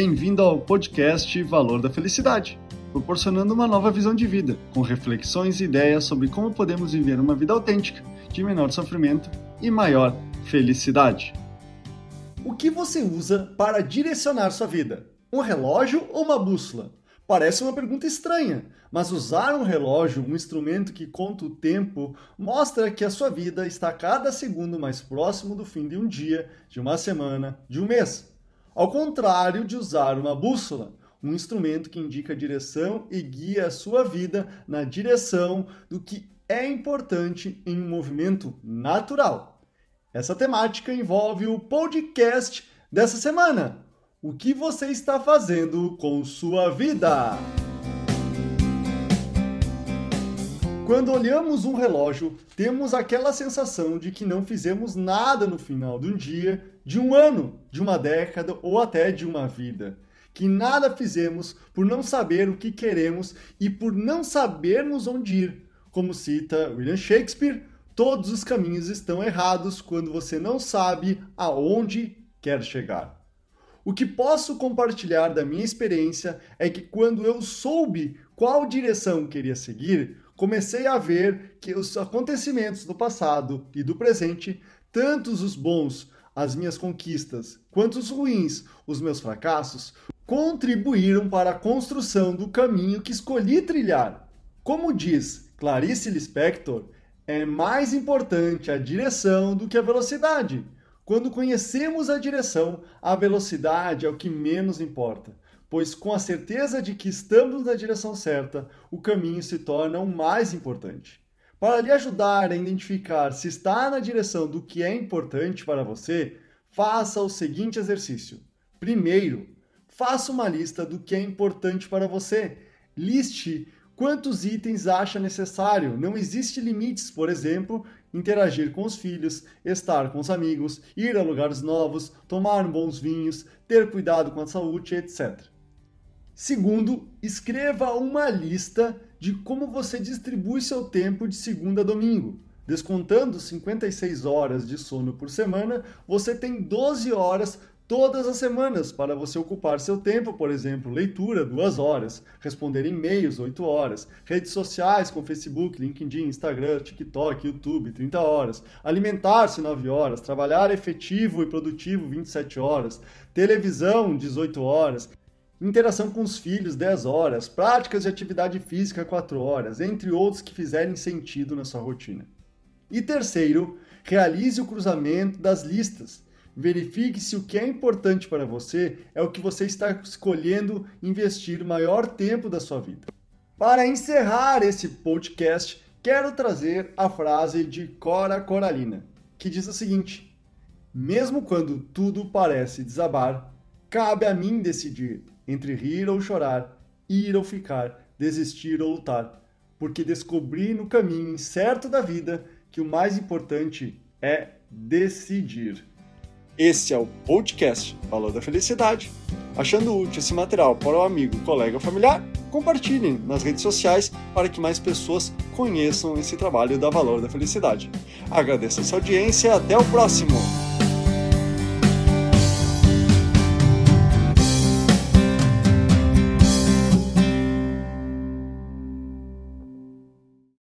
Bem-vindo ao podcast Valor da Felicidade, proporcionando uma nova visão de vida, com reflexões e ideias sobre como podemos viver uma vida autêntica, de menor sofrimento e maior felicidade. O que você usa para direcionar sua vida? Um relógio ou uma bússola? Parece uma pergunta estranha, mas usar um relógio, um instrumento que conta o tempo, mostra que a sua vida está cada segundo mais próximo do fim de um dia, de uma semana, de um mês. Ao contrário de usar uma bússola, um instrumento que indica a direção e guia a sua vida na direção do que é importante em um movimento natural. Essa temática envolve o podcast dessa semana. O que você está fazendo com sua vida? Quando olhamos um relógio, temos aquela sensação de que não fizemos nada no final de um dia, de um ano, de uma década ou até de uma vida. Que nada fizemos por não saber o que queremos e por não sabermos onde ir. Como cita William Shakespeare, todos os caminhos estão errados quando você não sabe aonde quer chegar. O que posso compartilhar da minha experiência é que quando eu soube qual direção queria seguir, comecei a ver que os acontecimentos do passado e do presente, tantos os bons, as minhas conquistas, quanto os ruins, os meus fracassos, contribuíram para a construção do caminho que escolhi trilhar. Como diz Clarice Lispector, é mais importante a direção do que a velocidade. Quando conhecemos a direção, a velocidade é o que menos importa, pois com a certeza de que estamos na direção certa, o caminho se torna o mais importante. Para lhe ajudar a identificar se está na direção do que é importante para você, faça o seguinte exercício. Primeiro, faça uma lista do que é importante para você. Liste quantos itens acha necessário. Não existe limites, por exemplo, interagir com os filhos, estar com os amigos, ir a lugares novos, tomar bons vinhos, ter cuidado com a saúde, etc. Segundo, escreva uma lista de como você distribui seu tempo de segunda a domingo. Descontando 56 horas de sono por semana, você tem 12 horas todas as semanas para você ocupar seu tempo, por exemplo, leitura, duas horas, responder e-mails, 8 horas, redes sociais com Facebook, LinkedIn, Instagram, TikTok, YouTube, 30 horas, alimentar-se 9 horas, trabalhar efetivo e produtivo 27 horas, televisão 18 horas, interação com os filhos 10 horas, práticas de atividade física 4 horas, entre outros que fizerem sentido na sua rotina. E terceiro, realize o cruzamento das listas Verifique se o que é importante para você é o que você está escolhendo investir maior tempo da sua vida. Para encerrar esse podcast, quero trazer a frase de Cora Coralina, que diz o seguinte: Mesmo quando tudo parece desabar, cabe a mim decidir entre rir ou chorar, ir ou ficar, desistir ou lutar, porque descobri no caminho incerto da vida que o mais importante é decidir. Esse é o podcast Valor da Felicidade. Achando útil esse material para o amigo, colega ou familiar, compartilhem nas redes sociais para que mais pessoas conheçam esse trabalho da Valor da Felicidade. Agradeço a sua audiência e até o próximo!